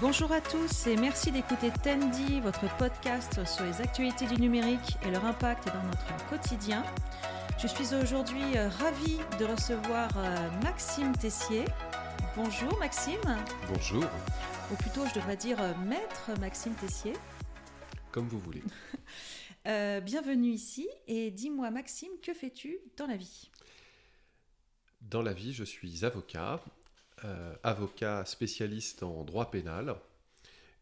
Bonjour à tous et merci d'écouter Tendy, votre podcast sur les actualités du numérique et leur impact dans notre quotidien. Je suis aujourd'hui euh, ravie de recevoir euh, Maxime Tessier. Bonjour Maxime. Bonjour. Ou plutôt, je devrais dire euh, maître Maxime Tessier. Comme vous voulez. bienvenue ici et dis-moi Maxime, que fais-tu dans la vie? Dans la vie, je suis avocat euh, avocat spécialiste en droit pénal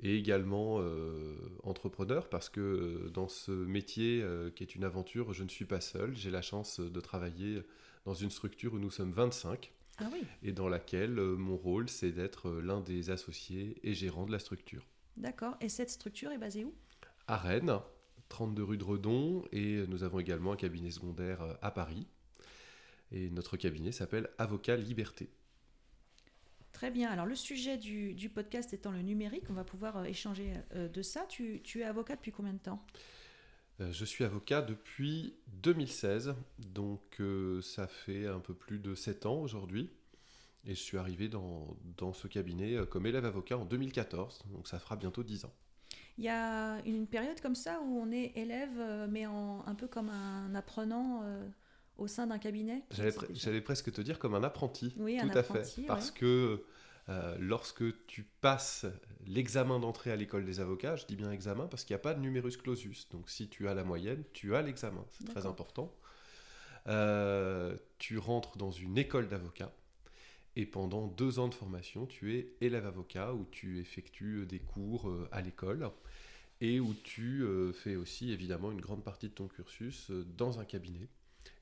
et également euh, entrepreneur parce que euh, dans ce métier qui est une aventure, je ne suis pas seul. J'ai la chance de travailler dans une structure où nous sommes 25 ah et dans laquelle mon rôle c'est d'être l'un des associés et gérant de la structure. D'accord. Et cette structure est basée où? À Rennes, 32 rue de Redon et nous avons également un cabinet secondaire à Paris. Et notre cabinet s'appelle Avocat Liberté. Très bien. Alors, le sujet du, podcast étant le numérique, on va pouvoir euh, échanger euh, de ça. Tu, es avocat depuis combien de temps? Euh, Je suis avocat depuis 2016, donc ça fait un peu plus de 7 ans aujourd'hui. Et je suis arrivé dans, dans ce cabinet comme élève avocat en 2014, donc ça fera bientôt 10 ans. Il y a une période comme ça où on est élève, mais en, un peu comme un apprenant au sein d'un cabinet? J'allais presque te dire comme un apprenti. Oui, tout à fait. Parce que euh, lorsque tu passes l'examen d'entrée à l'école des avocats, je dis bien examen parce qu'il n'y a pas de numerus clausus. Donc si tu as la moyenne, tu as l'examen. C'est très important. Euh, tu rentres dans une école d'avocats. Et pendant deux ans de formation, tu es élève avocat où tu effectues des cours euh, à l'école et où tu fais aussi évidemment une grande partie de ton cursus dans un cabinet.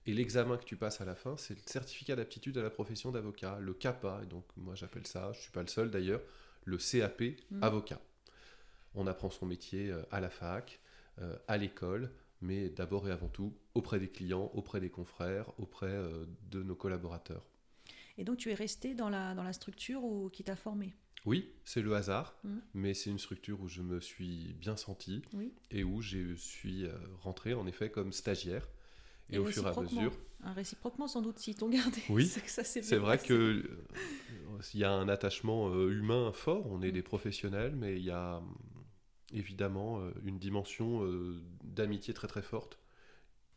Et l'examen que tu passes à la fin, c'est le certificat d'aptitude à la profession d'avocat, le CAPA. Et donc, moi, j'appelle ça, je ne suis pas le seul d'ailleurs, le CAP mm. avocat. On apprend son métier euh, à la fac, euh, à l'école, mais d'abord et avant tout auprès des clients, auprès des confrères, auprès euh, de nos collaborateurs. Et donc, tu es resté dans la, dans la structure où, qui t'a formé? Oui, c'est le hasard, mm. mais c'est une structure où je me suis bien senti et où je suis rentré en effet comme stagiaire et, au fur et à mesure. Un réciproquement, sans doute, si t'ont gardé. Oui, c'est vrai qu'il euh, y a un attachement euh, humain fort. On est mm. des professionnels, mais il y a euh, évidemment une dimension d'amitié très très forte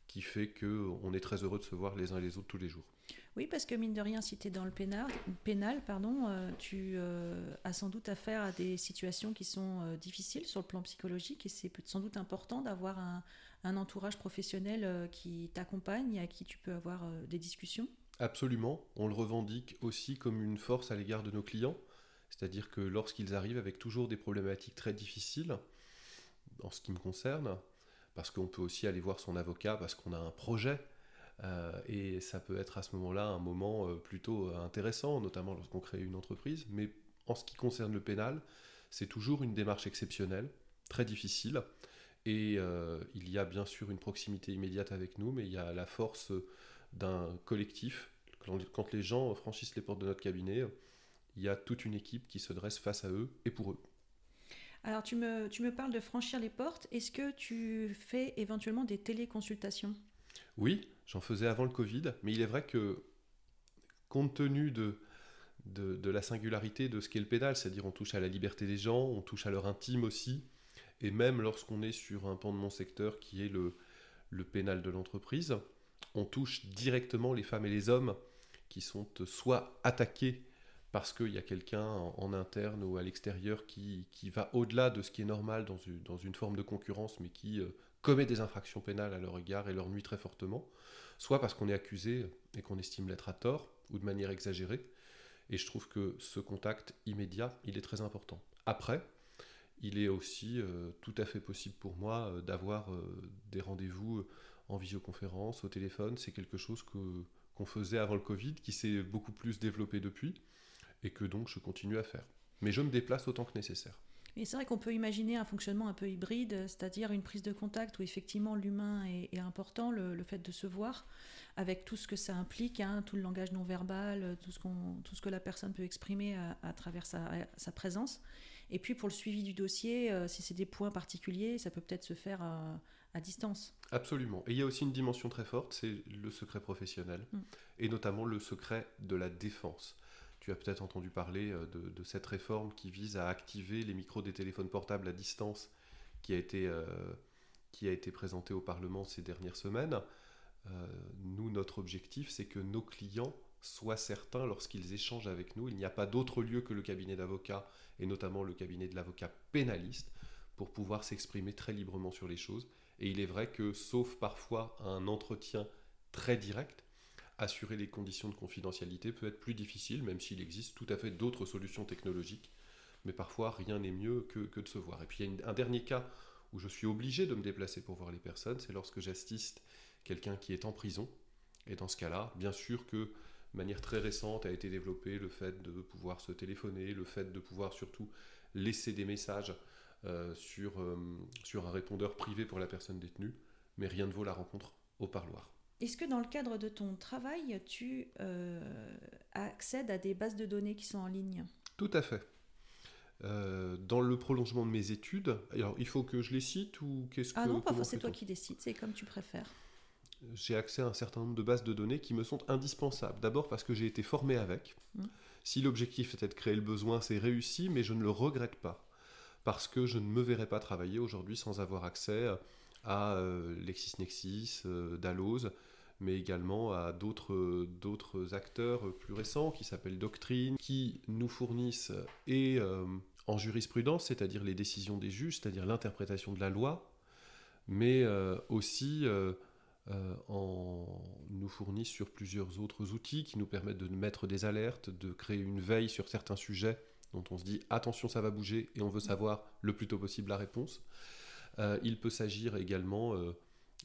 qui fait que on est très heureux de se voir les uns et les autres tous les jours. Oui, parce que mine de rien, si tu es dans le pénal, pénal pardon, tu as sans doute affaire à des situations qui sont difficiles sur le plan psychologique et c'est sans doute important d'avoir un, un entourage professionnel euh, qui t'accompagne et à qui tu peux avoir euh, des discussions Absolument. On le revendique aussi comme une force à l'égard de nos clients. C'est-à-dire que lorsqu'ils arrivent avec toujours des problématiques très difficiles, en ce qui me concerne, parce qu'on peut aussi aller voir son avocat parce qu'on a un projet, euh, et ça peut être à ce moment-là un moment plutôt intéressant, notamment lorsqu'on crée une entreprise. Mais en ce qui concerne le pénal, c'est toujours une démarche exceptionnelle, très difficile, et euh, il y a bien sûr une proximité immédiate avec nous, mais il y a la force d'un collectif. Quand les gens franchissent les portes de notre cabinet, il y a toute une équipe qui se dresse face à eux et pour eux. Alors tu me, tu me parles de franchir les portes. Est-ce que tu fais éventuellement des téléconsultations? Oui, j'en faisais avant le Covid, mais il est vrai que compte tenu de, de, de la singularité de ce qu'est le pénal, c'est-à-dire on touche à la liberté des gens, on touche à leur intime aussi, et même lorsqu'on est sur un pan de mon secteur qui est le, pénal de l'entreprise, on touche directement les femmes et les hommes qui sont soit attaqués parce qu'il y a quelqu'un en, interne ou à l'extérieur qui, va au-delà de ce qui est normal dans une, dans une forme de concurrence, mais qui euh, commet des infractions pénales à leur égard et leur nuit très fortement, soit parce qu'on est accusé et qu'on estime l'être à tort ou de manière exagérée. Et je trouve que ce contact immédiat, il est très important. Après, il est aussi euh, tout à fait possible pour moi euh, d'avoir euh, des rendez-vous en visioconférence, au téléphone. C'est quelque chose que, qu'on faisait avant le Covid, qui s'est beaucoup plus développé depuis, et que donc je continue à faire. Mais je me déplace autant que nécessaire. Et c'est vrai qu'on peut imaginer un fonctionnement un peu hybride, c'est-à-dire une prise de contact où effectivement l'humain est, important, le, fait de se voir, avec tout ce que ça implique, hein, tout le langage non verbal, tout ce, qu'on, tout ce que la personne peut exprimer à, travers sa, sa, présence. Et puis pour le suivi du dossier, euh, si c'est des points particuliers, ça peut peut-être se faire à, distance. Absolument. Et il y a aussi une dimension très forte, c'est le secret professionnel, mm. et notamment le secret de la défense. Tu as peut-être entendu parler de, cette réforme qui vise à activer les micros des téléphones portables à distance qui a été, été présentée au Parlement ces dernières semaines. nous, notre objectif, c'est que nos clients soient certains lorsqu'ils échangent avec nous. Il n'y a pas d'autre lieu que le cabinet d'avocats, et notamment le cabinet de l'avocat pénaliste, pour pouvoir s'exprimer très librement sur les choses. Et il est vrai que, sauf parfois un entretien très direct, assurer les conditions de confidentialité peut être plus difficile, même s'il existe tout à fait d'autres solutions technologiques. Mais parfois, rien n'est mieux que, de se voir. Et puis, il y a un dernier cas où je suis obligé de me déplacer pour voir les personnes, c'est lorsque j'assiste quelqu'un qui est en prison. Et dans ce cas-là, bien sûr que de manière très récente a été développé le fait de pouvoir se téléphoner, le fait de pouvoir surtout laisser des messages euh, euh, sur un répondeur privé pour la personne détenue, mais rien ne vaut la rencontre au parloir. Est-ce que dans le cadre de ton travail, tu euh, accèdes à des bases de données qui sont en ligne? Tout à fait. dans le prolongement de mes études, alors il faut que je les cite ou qu'est-ce ah que... Ah non, parfois c'est toi qui décides, c'est comme tu préfères. J'ai accès à un certain nombre de bases de données qui me sont indispensables. D'abord parce que j'ai été formé avec. Mmh. Si l'objectif était de créer le besoin, c'est réussi, mais je ne le regrette pas parce que je ne me verrais pas travailler aujourd'hui sans avoir accès à euh, LexisNexis, euh, Dalloz, mais également à d'autres acteurs plus récents qui s'appellent Doctrine, qui nous fournissent et euh, en jurisprudence, c'est-à-dire les décisions des juges, c'est-à-dire l'interprétation de la loi, mais aussi en, nous fournissent sur plusieurs autres outils qui nous permettent de mettre des alertes, de créer une veille sur certains sujets dont on se dit attention ça va bouger et on veut savoir le plus tôt possible la réponse. Euh, il peut s'agir également, euh,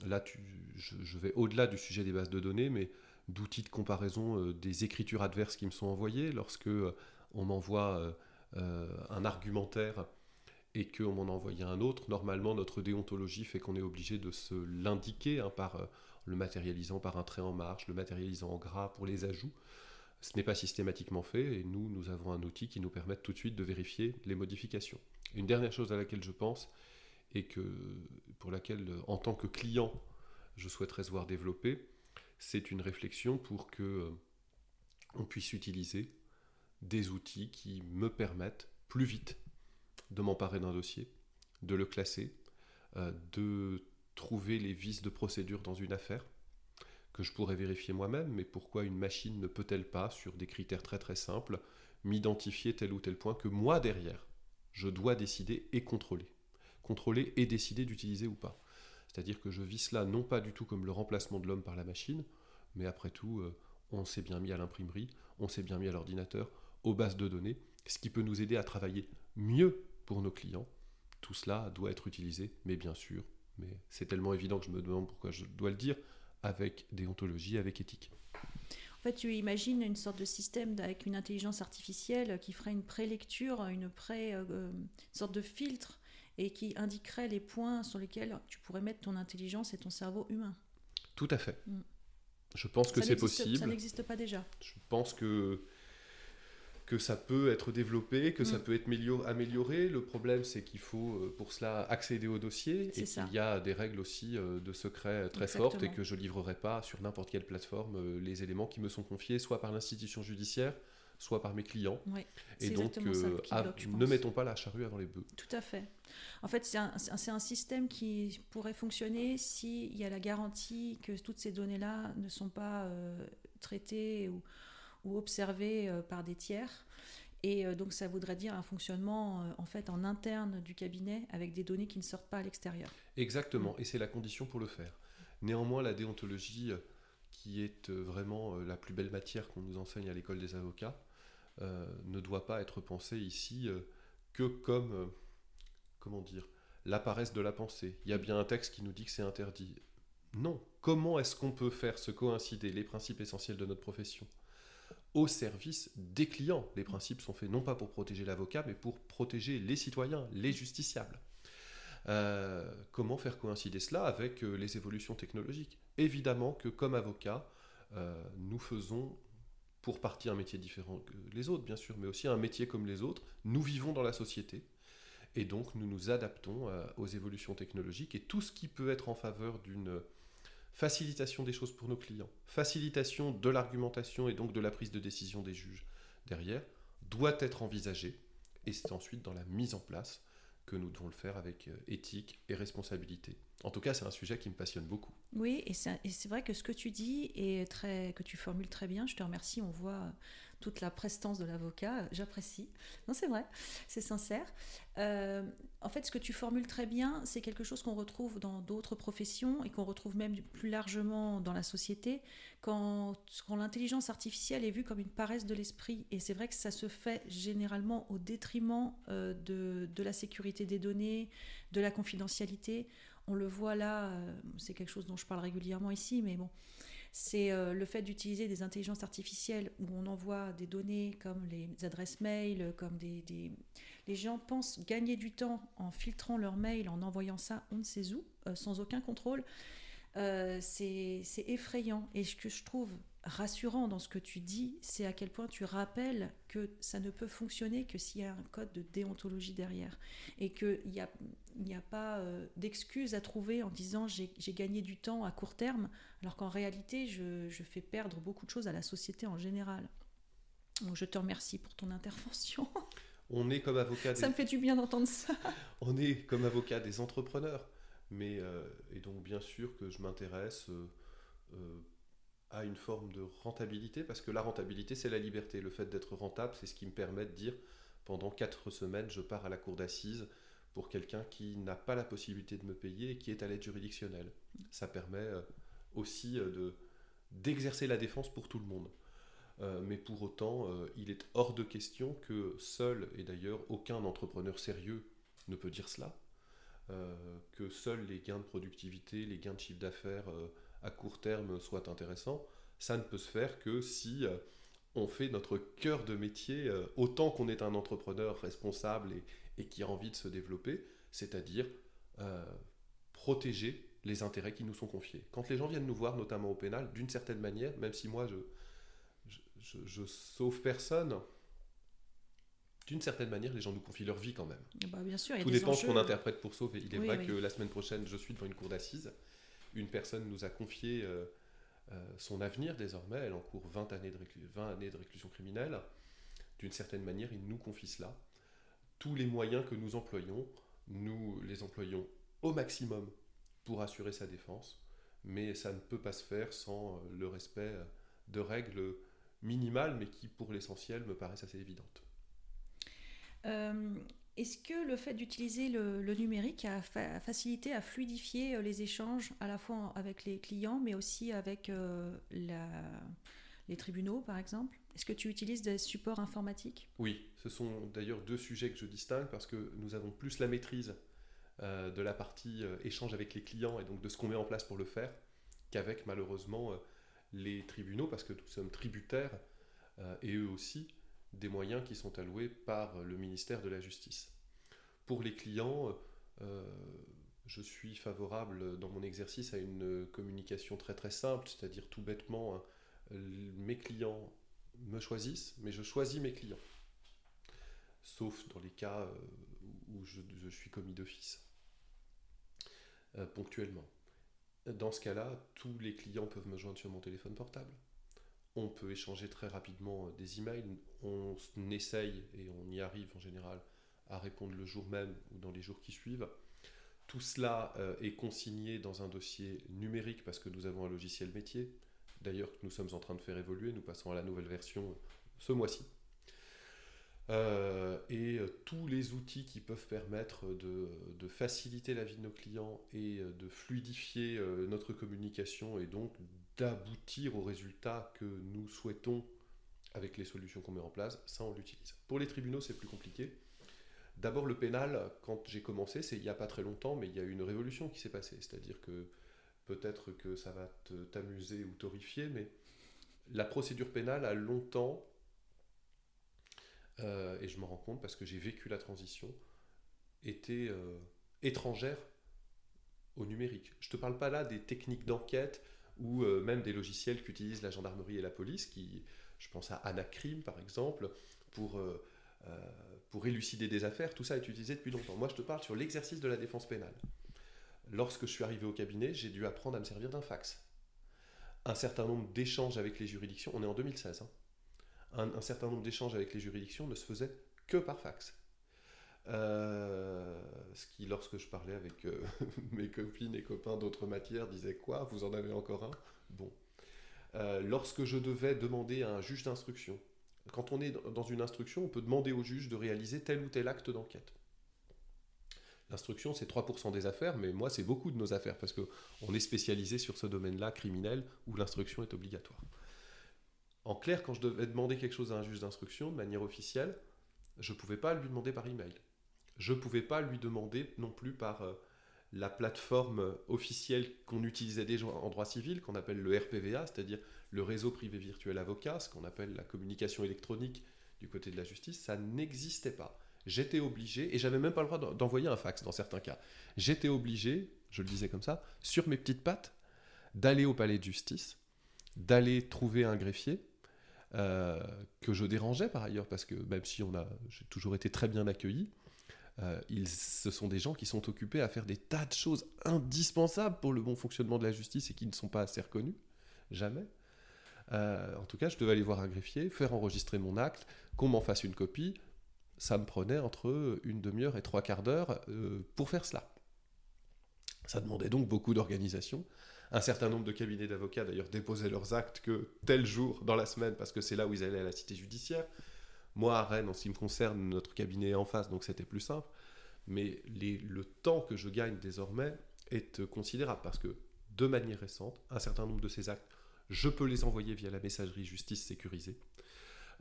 là je, vais au-delà du sujet des bases de données, mais d'outils de comparaison euh, des écritures adverses qui me sont envoyées lorsque on m'envoie un argumentaire et qu'on m'en envoie un autre. Normalement notre déontologie fait qu'on est obligé de se l'indiquer hein, par le matérialisant par un trait en marche, le matérialisant en gras pour les ajouts. Ce n'est pas systématiquement fait et nous, nous avons un outil qui nous permet tout de suite de vérifier les modifications. Une dernière chose à laquelle je pense et que, pour laquelle, en tant que client, je souhaiterais se voir développer, c'est une réflexion pour que euh, on puisse utiliser des outils qui me permettent plus vite de m'emparer d'un dossier, de le classer, euh, de trouver les vices de procédure dans une affaire, que je pourrais vérifier moi-même, mais pourquoi une machine ne peut-elle pas, sur des critères très très simples, m'identifier tel ou tel point que moi derrière, je dois décider et contrôler. Contrôler et décider d'utiliser ou pas. C'est-à-dire que je vis cela non pas du tout comme le remplacement de l'homme par la machine, mais après tout, euh, on s'est bien mis à l'imprimerie, on s'est bien mis à l'ordinateur, aux bases de données, ce qui peut nous aider à travailler mieux pour nos clients. Tout cela doit être utilisé, mais bien sûr, mais c'est tellement évident que je me demande pourquoi je dois le dire, avec déontologie, avec éthique. En fait, tu imagines une sorte de système avec une intelligence artificielle qui ferait une prélecture, une pré, euh, sorte de filtre et qui indiquerait les points sur lesquels tu pourrais mettre ton intelligence et ton cerveau humain. Tout à fait. Mm. Je pense que c'est possible. Ça n'existe pas déjà. Je pense que que ça peut être développé, que ça mm. peut être amélioré. Le problème, c'est qu'il faut euh, pour cela accéder au dossier et qu'il y a des règles aussi euh, de secret très fortes et que je ne livrerai pas sur n'importe quelle plateforme euh, les éléments qui me sont confiés, soit par l'institution judiciaire, soit par mes clients. et donc, ne mettons pas la charrue avant les bœufs. Tout à fait. En fait, c'est un, un, système qui pourrait fonctionner s'il y a la garantie que toutes ces données-là ne sont pas traitées ou ou observés euh, par des tiers. Et euh, donc ça voudrait dire un fonctionnement euh, en fait en interne du cabinet avec des données qui ne sortent pas à l'extérieur. Exactement, et c'est la condition pour le faire. Néanmoins, la déontologie, qui est vraiment la plus belle matière qu'on nous enseigne à l'école des avocats, ne doit pas être pensée ici que comme, comment dire, la paresse de la pensée. Il y a bien un texte qui nous dit que c'est interdit. Non. Comment est-ce qu'on peut faire se coïncider les principes essentiels de notre profession au service des clients? Les principes sont faits non pas pour protéger l'avocat, mais pour protéger les citoyens, les justiciables. Euh, comment faire coïncider cela avec euh, les évolutions technologiques? Évidemment que comme avocat, euh, nous faisons pour partie un métier différent que les autres, bien sûr, mais aussi un métier comme les autres. Nous vivons dans la société et donc nous nous adaptons aux évolutions technologiques et tout ce qui peut être en faveur d'une facilitation des choses pour nos clients, facilitation de l'argumentation et donc de la prise de décision des juges, derrière, doit être envisagée, et c'est ensuite dans la mise en place que nous devons le faire avec euh, éthique et responsabilité. En tout cas, c'est un sujet qui me passionne beaucoup. Oui, et c'est vrai que ce que tu dis est très, que tu formules très bien. Je te remercie. On voit toute la prestance de l'avocat. J'apprécie. Non, c'est vrai, c'est sincère. Euh, en fait, ce que tu formules très bien, c'est quelque chose qu'on retrouve dans d'autres professions et qu'on retrouve même plus largement dans la société quand, l'intelligence artificielle est vue comme une paresse de l'esprit. Et c'est vrai que ça se fait généralement au détriment euh, de, de la sécurité des données, de la confidentialité. On le voit là, euh, c'est quelque chose dont je parle régulièrement ici, mais bon, c'est euh, le fait d'utiliser des intelligences artificielles où on envoie des données comme les adresses mail, comme des, Les gens pensent gagner du temps en filtrant leur mail, en envoyant ça on ne sait où, euh, sans aucun contrôle. Euh, c'est effrayant. Et ce que je trouve rassurant dans ce que tu dis, c'est à quel point tu rappelles que ça ne peut fonctionner que s'il y a un code de déontologie derrière. Et qu'il n'y a, a pas euh, d'excuse à trouver en disant j'ai gagné du temps à court terme, alors qu'en réalité, je, je, fais perdre beaucoup de choses à la société en général. Donc je te remercie pour ton intervention. On est comme avocat. Ça me fait du bien d'entendre ça. On est comme avocat des entrepreneurs. Mais, euh, et donc, bien sûr que je m'intéresse euh, à une forme de rentabilité, parce que la rentabilité, c'est la liberté. Le fait d'être rentable, c'est ce qui me permet de dire pendant quatre semaines, je pars à la cour d'assises pour quelqu'un qui n'a pas la possibilité de me payer et qui est à l'aide juridictionnelle. Ça permet euh, aussi de d'exercer la défense pour tout le monde. mais pour autant, il est hors de question que seul, et d'ailleurs aucun entrepreneur sérieux ne peut dire cela, euh, que seuls les gains de productivité, les gains de chiffre d'affaires euh, à court terme soient intéressants, ça ne peut se faire que si euh, on fait notre cœur de métier autant qu'on est un entrepreneur responsable et, qui a envie de se développer, c'est-à-dire protéger les intérêts qui nous sont confiés. Quand les gens viennent nous voir, notamment au pénal, d'une certaine manière, même si moi je, je, je sauve personne, d'une certaine manière, les gens nous confient leur vie quand même. Bah, bien sûr, Tout dépend de ce qu'on interprète pour sauver. Il est vrai que la semaine prochaine, je suis devant une cour d'assises. Une personne nous a confié euh, euh, son avenir désormais. Elle encourt 20 années de, 20 années de réclusion criminelle. D'une certaine manière, il nous confie cela. Tous les moyens que nous employons, nous les employons au maximum pour assurer sa défense. Mais ça ne peut pas se faire sans euh, le respect de règles minimales, mais qui, pour l'essentiel, me paraissent assez évidentes. Est-ce que le fait d'utiliser le, numérique a, facilité, a fluidifié euh, les échanges à la fois avec les clients, mais aussi avec euh, les tribunaux, par exemple? Est-ce que tu utilises des supports informatiques? Oui, ce sont d'ailleurs deux sujets que je distingue parce que nous avons plus la maîtrise de la partie échange avec les clients et donc de ce qu'on met en place pour le faire qu'avec malheureusement les tribunaux parce que nous sommes tributaires et eux aussi des moyens qui sont alloués par le ministère de la Justice. Pour les clients, euh, je suis favorable dans mon exercice à une communication très très simple, c'est-à-dire tout bêtement, hein, mes clients me choisissent, mais je choisis mes clients. Sauf dans les cas euh, où je, suis commis d'office, euh, ponctuellement. Dans ce cas-là, tous les clients peuvent me joindre sur mon téléphone portable on peut échanger très rapidement euh, des emails, on essaye et on y arrive en général à répondre le jour même ou dans les jours qui suivent. Tout cela euh, est consigné dans un dossier numérique parce que nous avons un logiciel métier. D'ailleurs, nous sommes en train de faire évoluer, nous passons à la nouvelle version ce mois-ci. Euh, et tous les outils qui peuvent permettre de, de, faciliter la vie de nos clients et de fluidifier notre communication et donc d'aboutir au résultat que nous souhaitons avec les solutions qu'on met en place, ça on l'utilise. Pour les tribunaux, c'est plus compliqué. D'abord, le pénal, quand j'ai commencé, c'est il n'y a pas très longtemps, mais il y a eu une révolution qui s'est passée. C'est-à-dire que peut-être que ça va t'amuser ou t'horrifier, mais la procédure pénale a longtemps, euh, et je m'en rends compte parce que j'ai vécu la transition, été euh, étrangère au numérique. Je ne te parle pas là des techniques d'enquête, ou euh, même des logiciels qu'utilisent la gendarmerie et la police, qui, je pense à Anacrim par exemple, pour, euh, euh, pour élucider des affaires, tout ça est utilisé depuis longtemps. Moi je te parle sur l'exercice de la défense pénale. Lorsque je suis arrivé au cabinet, j'ai dû apprendre à me servir d'un fax. Un certain nombre d'échanges avec les juridictions, on est en 2016, hein. un, certain nombre d'échanges avec les juridictions ne se faisaient que par fax. Euh, ce qui, lorsque je parlais avec euh, mes copines et copains d'autres matières, disait quoi Vous en avez encore un? Bon. Euh, lorsque je devais demander à un juge d'instruction, quand on est dans une instruction, on peut demander au juge de réaliser tel ou tel acte d'enquête. L'instruction, c'est 3% des affaires, mais moi, c'est beaucoup de nos affaires, parce qu'on est spécialisé sur ce domaine-là, criminel, où l'instruction est obligatoire. En clair, quand je devais demander quelque chose à un juge d'instruction de manière officielle, je ne pouvais pas lui demander par email. Je ne pouvais pas lui demander non plus par euh, la plateforme officielle qu'on utilisait déjà en droit civil, qu'on appelle le RPVA, c'est-à-dire le réseau privé virtuel avocat, ce qu'on appelle la communication électronique du côté de la justice, ça n'existait pas. J'étais obligé, et j'avais même pas le droit d'envoyer un fax dans certains cas, j'étais obligé, je le disais comme ça, sur mes petites pattes, d'aller au palais de justice, d'aller trouver un greffier, euh, que je dérangeais par ailleurs, parce que même si on a, j'ai toujours été très bien accueilli, euh, ils, ce sont des gens qui sont occupés à faire des tas de choses indispensables pour le bon fonctionnement de la justice et qui ne sont pas assez reconnus, jamais. Euh, en tout cas, je devais aller voir un greffier, faire enregistrer mon acte, qu'on m'en fasse une copie. Ça me prenait entre une demi-heure et trois quarts d'heure euh, pour faire cela. Ça demandait donc beaucoup d'organisation. Un certain nombre de cabinets d'avocats d'ailleurs déposaient leurs actes que tel jour dans la semaine parce que c'est là où ils allaient à la cité judiciaire. Moi, à Rennes, en ce qui me concerne, notre cabinet est en face, donc c'était plus simple. Mais le temps que je gagne désormais est considérable parce que, de manière récente, un certain nombre de ces actes, je peux les envoyer via la messagerie justice sécurisée.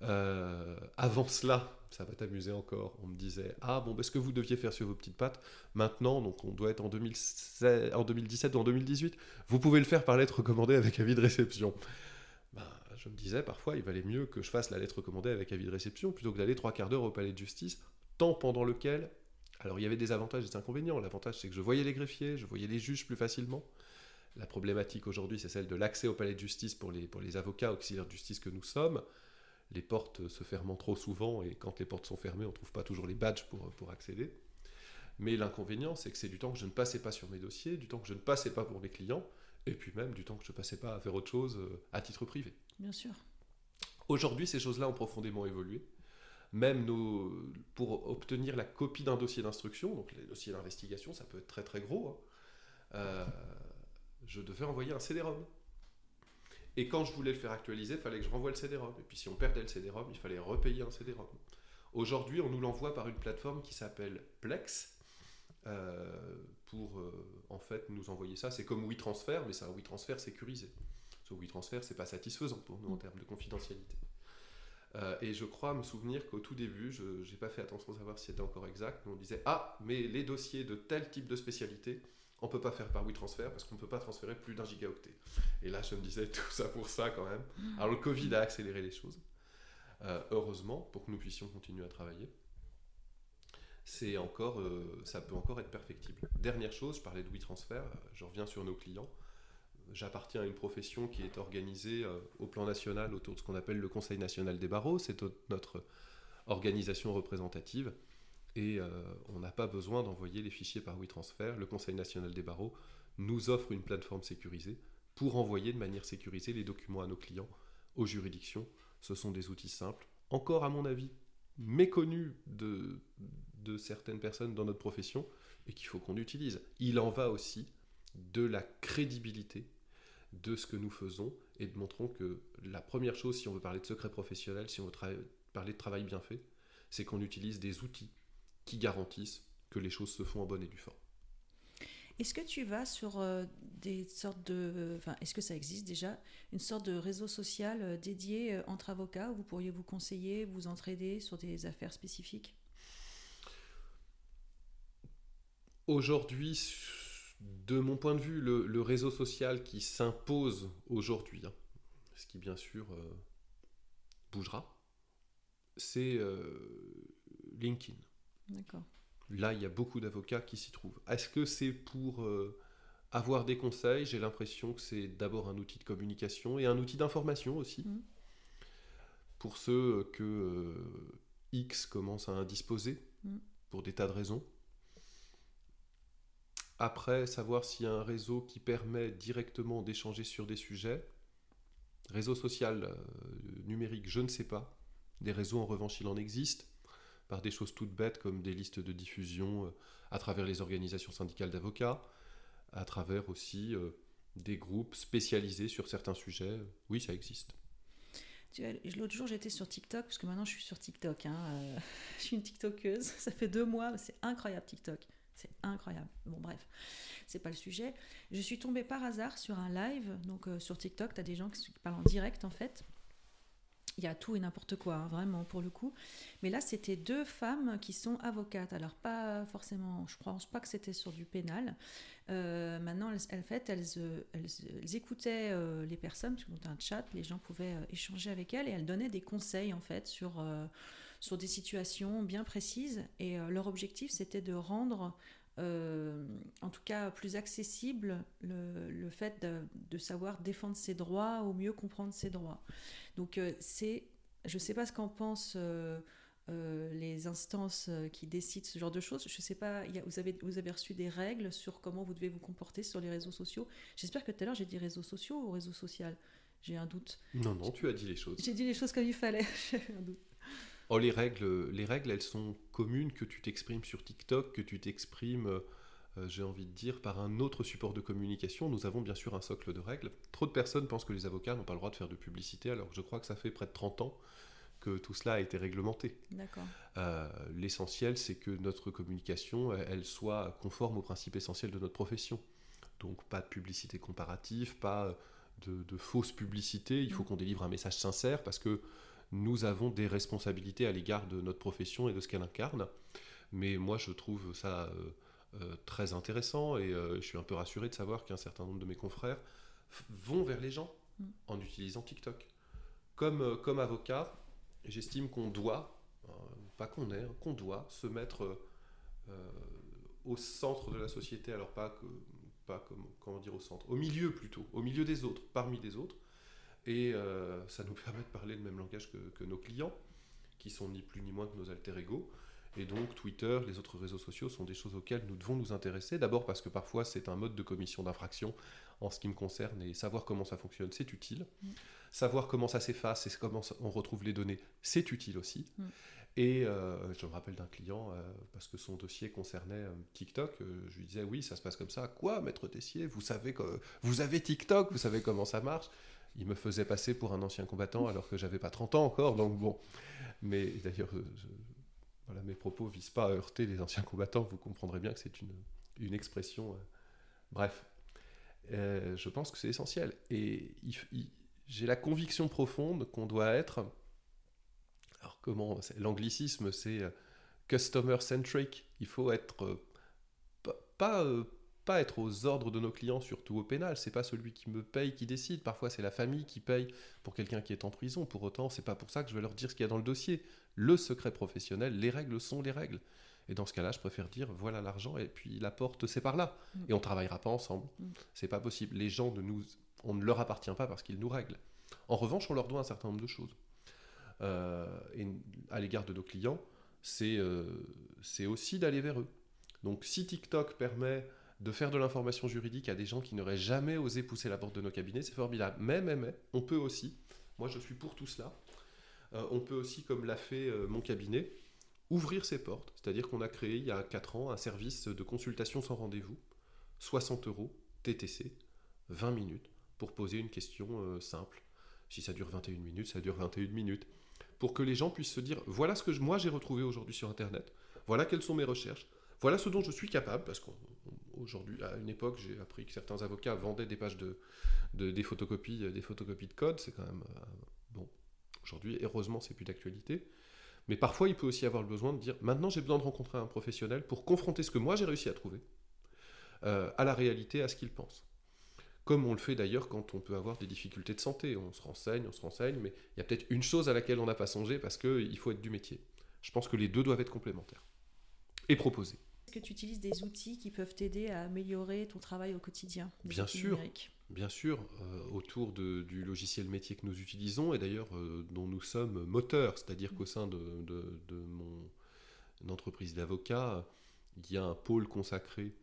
Euh, avant cela, ça va t'amuser encore, on me disait Ah bon, ce que vous deviez faire sur vos petites pattes, maintenant, donc on doit être en, 2016, en 2017 ou en 2018, vous pouvez le faire par lettre recommandée avec avis de réception je me disais parfois il valait mieux que je fasse la lettre recommandée avec avis de réception plutôt que d'aller trois quarts d'heure au palais de justice, temps pendant lequel. Alors il y avait des avantages et des inconvénients. L'avantage c'est que je voyais les greffiers, je voyais les juges plus facilement. La problématique aujourd'hui c'est celle de l'accès au palais de justice pour les, pour les avocats auxiliaires de justice que nous sommes. Les portes se ferment trop souvent et quand les portes sont fermées on ne trouve pas toujours les badges pour, pour accéder. Mais l'inconvénient c'est que c'est du temps que je ne passais pas sur mes dossiers, du temps que je ne passais pas pour mes clients et puis même du temps que je ne passais pas à faire autre chose euh, à titre privé. Bien sûr. Aujourd'hui, ces choses-là ont profondément évolué. Même nos, pour obtenir la copie d'un dossier d'instruction, donc les dossiers d'investigation, ça peut être très très gros, hein, euh, je devais envoyer un CD-ROM. Et quand je voulais le faire actualiser, il fallait que je renvoie le CD-ROM. Et puis si on perdait le CD-ROM, il fallait repayer un CD-ROM. Aujourd'hui, on nous l'envoie par une plateforme qui s'appelle Plex, euh, pour euh, en fait nous envoyer ça. C'est comme WeTransfer, mais c'est un WeTransfer sécurisé. Ce WeTransfer, c'est pas satisfaisant pour nous en mm. termes de confidentialité. Euh, et je crois me souvenir qu'au tout début, je n'ai pas fait attention à savoir si c'était encore exact, mais on disait Ah, mais les dossiers de tel type de spécialité, on peut pas faire par WeTransfer parce qu'on ne peut pas transférer plus d'un gigaoctet. Et là, je me disais tout ça pour ça quand même. Mm. Alors le Covid a accéléré les choses, heureusement, pour que nous puissions continuer à travailler c'est encore, euh, ça peut encore être perfectible. Dernière chose, je parlais de WeTransfer, je reviens sur nos clients. J'appartiens à une profession qui est organisée euh, au plan national autour de ce qu'on appelle le Conseil national des barreaux. C'est notre organisation représentative et euh, on n'a pas besoin d'envoyer les fichiers par WeTransfer. Le Conseil national des barreaux nous offre une plateforme sécurisée pour envoyer de manière sécurisée les documents à nos clients, aux juridictions. Ce sont des outils simples, encore à mon avis méconnus de, de certaines personnes dans notre profession et qu'il faut qu'on utilise. Il en va aussi de la crédibilité de ce que nous faisons et de montrons que la première chose, si on veut parler de secret professionnel, si on veut parler de travail bien fait, c'est qu'on utilise des outils qui garantissent que les choses se font en bonne et due forme. Est-ce que tu vas sur euh, des sortes de... Enfin, est-ce que ça existe déjà Une sorte de réseau social euh, dédié euh, entre avocats où vous pourriez vous conseiller, vous entraider sur des affaires spécifiques? Aujourd'hui, de mon point de vue, le, réseau social qui s'impose aujourd'hui, hein, ce qui bien sûr euh, bougera, c'est euh, LinkedIn. D'accord. Là, il y a beaucoup d'avocats qui s'y trouvent. Est-ce que c'est pour euh, avoir des conseils? J'ai l'impression que c'est d'abord un outil de communication et un outil d'information aussi. Mmh. Pour ceux que X commence à indisposer, mmh. pour des tas de raisons. Après, savoir s'il y a un réseau qui permet directement d'échanger sur des sujets. Réseau social euh, numérique, je ne sais pas. Des réseaux, en revanche, il en existe, par des choses toutes bêtes comme des listes de diffusion euh, à travers les organisations syndicales d'avocats, à travers aussi euh, des groupes spécialisés sur certains sujets. Oui, ça existe. L'autre jour, j'étais sur TikTok, parce que maintenant je suis sur TikTok. Hein, je suis une TikTokeuse, ça fait deux mois, c'est incroyable TikTok. C'est incroyable. Bon, bref, c'est pas le sujet. Je suis tombée par hasard sur un live. Donc, sur TikTok, tu as des gens qui parlent en direct, en fait il y a tout et n'importe quoi, hein, vraiment, pour le coup. Mais là, c'était deux femmes qui sont avocates. Alors, pas forcément, je ne pense pas que c'était sur du pénal. Euh, maintenant, elles, fait, elles, elles, écoutaient euh, les personnes, parce qu'on un chat, les gens pouvaient euh, échanger avec elles, et elles donnaient des conseils, en fait, sur, sur des situations bien précises. Et leur objectif, c'était de rendre en tout cas plus accessible le, le fait de, de, savoir défendre ses droits ou mieux comprendre ses droits. Donc euh, c'est, je ne sais pas ce qu'en pensent euh, euh, les instances qui décident ce genre de choses. Je ne sais pas, vous, avez, vous avez reçu des règles sur comment vous devez vous comporter sur les réseaux sociaux. J'espère que tout à l'heure j'ai dit réseaux sociaux ou réseau social? J'ai un doute. Non, non, tu as dit les choses. J'ai dit les choses comme il fallait. J'ai un doute. Oh, les règles, les règles, elles sont communes que tu t'exprimes sur TikTok, que tu t'exprimes euh, j'ai envie de dire, par un autre support de communication. Nous avons bien sûr un socle de règles. Trop de personnes pensent que les avocats n'ont pas le droit de faire de publicité, alors que je crois que ça fait près de 30 ans que tout cela a été réglementé. Euh, L'essentiel, c'est que notre communication, elle soit conforme aux principes essentiels de notre profession. Donc pas de publicité comparative, pas de, de fausse publicité. Il faut mm. qu'on délivre un message sincère parce que nous avons des responsabilités à l'égard de notre profession et de ce qu'elle incarne. Mais moi, je trouve ça euh, euh, très intéressant et euh, je suis un peu rassuré de savoir qu'un certain nombre de mes confrères vont vers les gens mm. en utilisant TikTok. Comme, comme avocat, j'estime qu'on doit, pas qu'on est, hein, qu'on doit se mettre au centre de la société, alors pas, que, pas comme, comment dire au centre, au milieu plutôt, au milieu des autres, parmi des autres. Et ça nous permet de parler le même langage que, que, nos clients, qui sont ni plus ni moins que nos alter égaux. Et donc Twitter, les autres réseaux sociaux sont des choses auxquelles nous devons nous intéresser. D'abord parce que parfois c'est un mode de commission d'infraction en ce qui me concerne et savoir comment ça fonctionne, c'est utile. Mm. Savoir comment ça s'efface et comment on retrouve les données, c'est utile aussi. Mm. Et euh, je me rappelle d'un client, euh, parce que son dossier concernait euh, TikTok, je lui disais oui, ça se passe comme ça. Quoi, maître Tessier Vous savez que vous avez TikTok, vous savez comment ça marche Il me faisait passer pour un ancien combattant alors que j'avais pas 30 ans encore, donc bon. Mais d'ailleurs, voilà, mes propos visent pas à heurter les anciens combattants, vous comprendrez bien que c'est une, une, expression. Euh, bref, euh, je pense que c'est essentiel. Et j'ai la conviction profonde qu'on doit être. Alors, comment L'anglicisme, c'est euh, customer centric. Il faut être. pas, pas être aux ordres de nos clients, surtout au pénal. C'est pas celui qui me paye qui décide. Parfois, c'est la famille qui paye pour quelqu'un qui est en prison. Pour autant, c'est pas pour ça que je vais leur dire ce qu'il y a dans le dossier le secret professionnel, les règles sont les règles. Et dans ce cas-là, je préfère dire voilà l'argent et puis la porte c'est par là. Et on travaillera pas ensemble. Mm. C'est pas possible. Les gens de nous, on ne leur appartient pas parce qu'ils nous règlent. En revanche, on leur doit un certain nombre de choses. Euh, et à l'égard de nos clients, euh, c'est aussi d'aller vers eux. Donc si TikTok permet de faire de l'information juridique à des gens qui n'auraient jamais osé pousser la porte de nos cabinets, c'est formidable. Mais, mais, mais, on peut aussi, moi je suis pour tout cela, euh, on peut aussi, comme l'a fait euh, mon cabinet, ouvrir ses portes. C'est-à-dire qu'on a créé il y a 4 ans un service de consultation sans rendez-vous, 60 euros, TTC, 20 minutes, pour poser une question euh, simple. Si ça dure 21 minutes, ça dure 21 minutes. Pour que les gens puissent se dire, voilà ce que moi j'ai retrouvé aujourd'hui sur Internet, voilà quelles sont mes recherches, voilà ce dont je suis capable, parce qu'aujourd'hui, à une époque, j'ai appris que certains avocats vendaient des pages de, des photocopies, des photocopies de code, c'est quand même bon, Aujourd'hui, heureusement, c'est plus d'actualité. Mais parfois, il peut aussi avoir le besoin de dire maintenant, j'ai besoin de rencontrer un professionnel pour confronter ce que moi j'ai réussi à trouver euh, à la réalité, à ce qu'il pense. Comme on le fait d'ailleurs quand on peut avoir des difficultés de santé. On se renseigne, on se renseigne, mais il y a peut-être une chose à laquelle on n'a pas songé parce qu'il faut être du métier. Je pense que les deux doivent être complémentaires et proposés. Que tu utilises des outils qui peuvent t'aider à améliorer ton travail au quotidien Bien sûr. Bien sûr, euh, autour du logiciel métier que nous utilisons et d'ailleurs euh, dont nous sommes moteurs, c'est-à-dire qu'au sein de, mon entreprise d'avocat, il y a un pôle consacré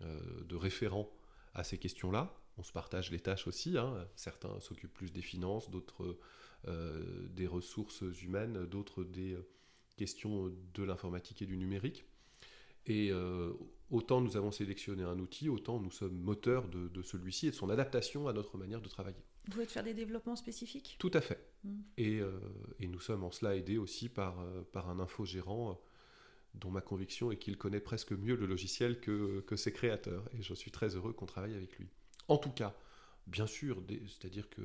euh, de référents à ces questions-là. On se partage les tâches aussi. Hein. Certains s'occupent plus des finances, d'autres des ressources humaines, d'autres des questions de l'informatique et du numérique. Et autant nous avons sélectionné un outil, autant nous sommes moteurs de, celui-ci et de son adaptation à notre manière de travailler. Vous pouvez faire des développements spécifiques? Tout à fait. Hmm. Et, et, nous sommes en cela aidés aussi par, par un infogérant dont ma conviction est qu'il connaît presque mieux le logiciel que, que ses créateurs. Et je suis très heureux qu'on travaille avec lui. En tout cas, bien sûr, c'est-à-dire que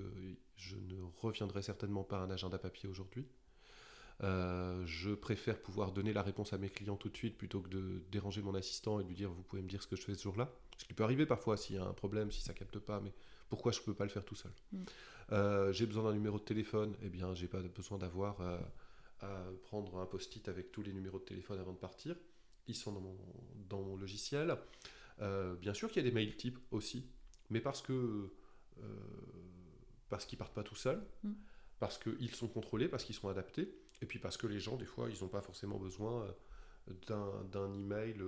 je ne reviendrai certainement pas à un agenda papier aujourd'hui. Euh, je préfère pouvoir donner la réponse à mes clients tout de suite plutôt que de déranger mon assistant et de lui dire vous pouvez me dire ce que je fais ce jour-là. Ce qui peut arriver parfois s'il y a un problème, si ça capte pas, mais pourquoi je ne peux pas le faire tout seul? Mm. euh, J'ai besoin d'un numéro de téléphone, eh bien j'ai pas besoin d'avoir euh, à prendre un post-it avec tous les numéros de téléphone avant de partir. Ils sont dans mon, dans mon logiciel. Bien sûr qu'il y a des mails types aussi, mais parce que parce qu'ils partent pas tout seuls, mm. parce qu'ils sont contrôlés, parce qu'ils sont adaptés, et puis parce que les gens, des fois, ils n'ont pas forcément besoin euh, d'un email,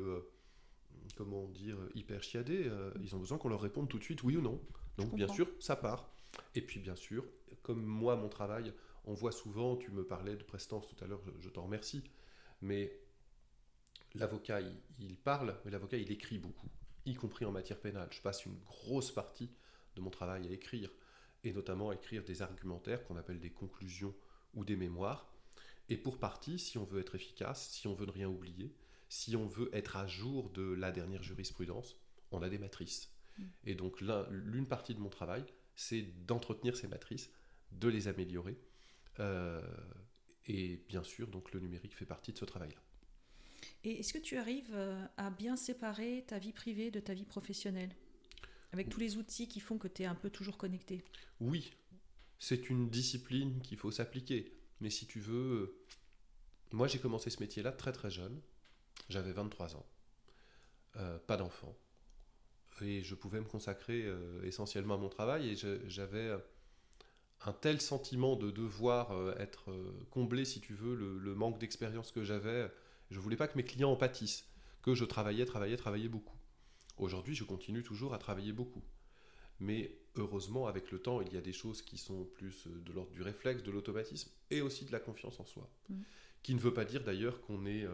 comment dire, hyper chiadé. ils ont besoin qu'on leur réponde tout de suite oui ou non. Donc, bien sûr, ça part. Et puis, bien sûr, comme moi, mon travail, on voit souvent, tu me parlais de prestance tout à l'heure, je, t'en remercie, mais l'avocat, il, parle, mais l'avocat, il écrit beaucoup, y compris en matière pénale. Je passe une grosse partie de mon travail à écrire, et notamment à écrire des argumentaires qu'on appelle des conclusions ou des mémoires. Et pour partie, si on veut être efficace, si on veut ne rien oublier, si on veut être à jour de la dernière jurisprudence, on a des matrices. Mm. Et donc l'une partie de mon travail, c'est d'entretenir ces matrices, de les améliorer, euh, et bien sûr, donc le numérique fait partie de ce travail-là. Et est-ce que tu arrives euh, à bien séparer ta vie privée de ta vie professionnelle? Avec tous les outils qui font que tu es un peu toujours connecté? Oui, c'est une discipline qu'il faut s'appliquer. Mais si tu veux, moi j'ai commencé ce métier-là très très jeune. J'avais 23 ans. Euh, pas d'enfant. Et je pouvais me consacrer essentiellement à mon travail et j'avais un tel sentiment de devoir euh, être euh, comblé, si tu veux, le, manque d'expérience que j'avais. Je voulais pas que mes clients en pâtissent, que je travaillais, travaillais, travaillais beaucoup. Aujourd'hui, je continue toujours à travailler beaucoup. Mais heureusement, avec le temps, il y a des choses qui sont plus euh, de l'ordre du réflexe, de l'automatisme et aussi de la confiance en soi. Mmh. Qui ne veut pas dire d'ailleurs qu'on est,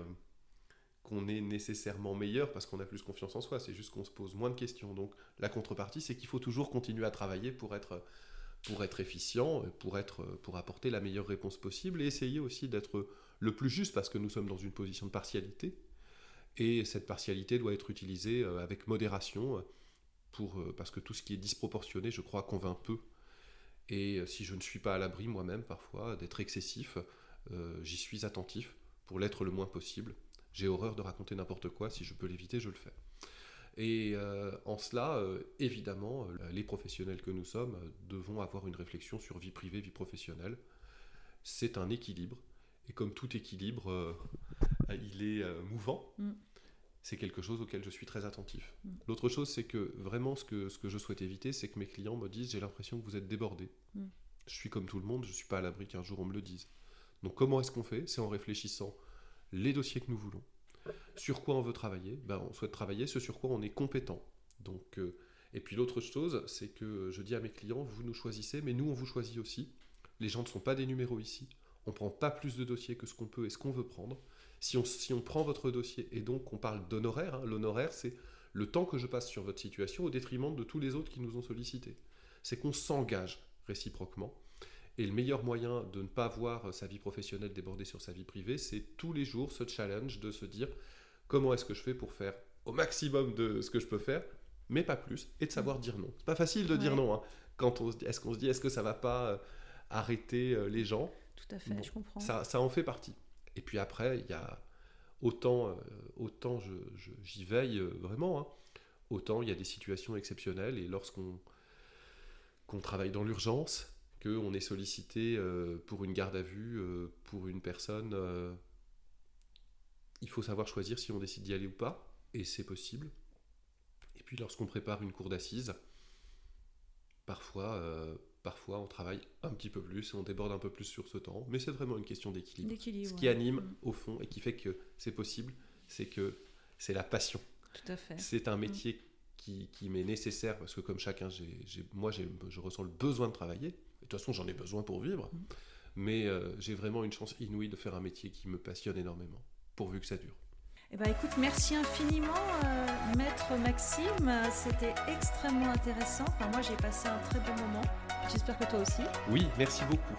qu'on est nécessairement meilleur parce qu'on a plus confiance en soi, c'est juste qu'on se pose moins de questions. Donc la contrepartie, c'est qu'il faut toujours continuer à travailler pour être pour être efficient, pour, être, pour apporter la meilleure réponse possible et essayer aussi d'être le plus juste parce que nous sommes dans une position de partialité. Et cette partialité doit être utilisée euh, avec modération euh, parce que tout ce qui est disproportionné, je crois, convainc peu. Et euh, si je ne suis pas à l'abri moi-même parfois d'être excessif, j'y suis attentif pour l'être le moins possible. J'ai horreur de raconter n'importe quoi, si je peux l'éviter, je le fais. Et euh, en cela, euh, évidemment, euh, les professionnels que nous sommes devons avoir une réflexion sur vie privée, vie professionnelle. C'est un équilibre. Et comme tout équilibre, il est mouvant. Mm. C'est quelque chose auquel je suis très attentif. Mm. L'autre chose, c'est que vraiment, ce que, ce que je souhaite éviter, c'est que mes clients me disent J'ai l'impression que vous êtes débordé. Mm. Je suis comme tout le monde, je ne suis pas à l'abri qu'un jour on me le dise. Donc, comment est-ce qu'on fait? C'est en réfléchissant les dossiers que nous voulons, sur quoi on veut travailler? Ben, On souhaite travailler ce sur quoi on est compétent. Donc, euh, et puis l'autre chose, c'est que je dis à mes clients, vous nous choisissez, mais nous, on vous choisit aussi. Les gens ne sont pas des numéros ici. On ne prend pas plus de dossiers que ce qu'on peut et ce qu'on veut prendre. Si on, si on prend votre dossier, et donc on parle d'honoraire, hein, l'honoraire, c'est le temps que je passe sur votre situation au détriment de tous les autres qui nous ont sollicités. C'est qu'on s'engage réciproquement. Et le meilleur moyen de ne pas voir sa vie professionnelle déborder sur sa vie privée, c'est tous les jours ce challenge de se dire comment est-ce que je fais pour faire au maximum de ce que je peux faire, mais pas plus, et de savoir dire non. C'est pas facile de dire non. Hein. Quand on se dit, est-ce qu'on se dit, est-ce que ça va pas euh, arrêter euh, les gens? Tout à fait, je comprends. Ça, ça, en fait partie. Et puis après, il y a autant, euh, autant j'y veille vraiment, hein. autant il y a des situations exceptionnelles, et lorsqu'on qu'on travaille dans l'urgence, qu'on est sollicité euh, pour une garde à vue, euh, pour une personne, euh, il faut savoir choisir si on décide d'y aller ou pas, et c'est possible. Et puis lorsqu'on prépare une cour d'assises, parfois, parfois on travaille un petit peu plus et on déborde un peu plus sur ce temps, mais c'est vraiment une question d'équilibre. Ce qui anime mm. au fond et qui fait que c'est possible, c'est que c'est la passion. Tout à fait. C'est un mm. métier qui, qui m'est nécessaire parce que comme chacun, moi je ressens le besoin de travailler De toute façon, j'en ai besoin pour vivre. Mhm. Mais euh, j'ai vraiment une chance inouïe de faire un métier qui me passionne énormément, pourvu que ça dure. Eh ben, écoute, merci infiniment, euh, maître Maxime. C'était extrêmement intéressant. Enfin, moi, j'ai passé un très bon moment. J'espère que toi aussi. Oui, merci beaucoup.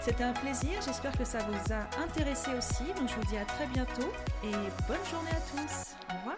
C'était un plaisir. J'espère que ça vous a intéressé aussi. Donc, je vous dis à très bientôt et bonne journée à tous. Au revoir.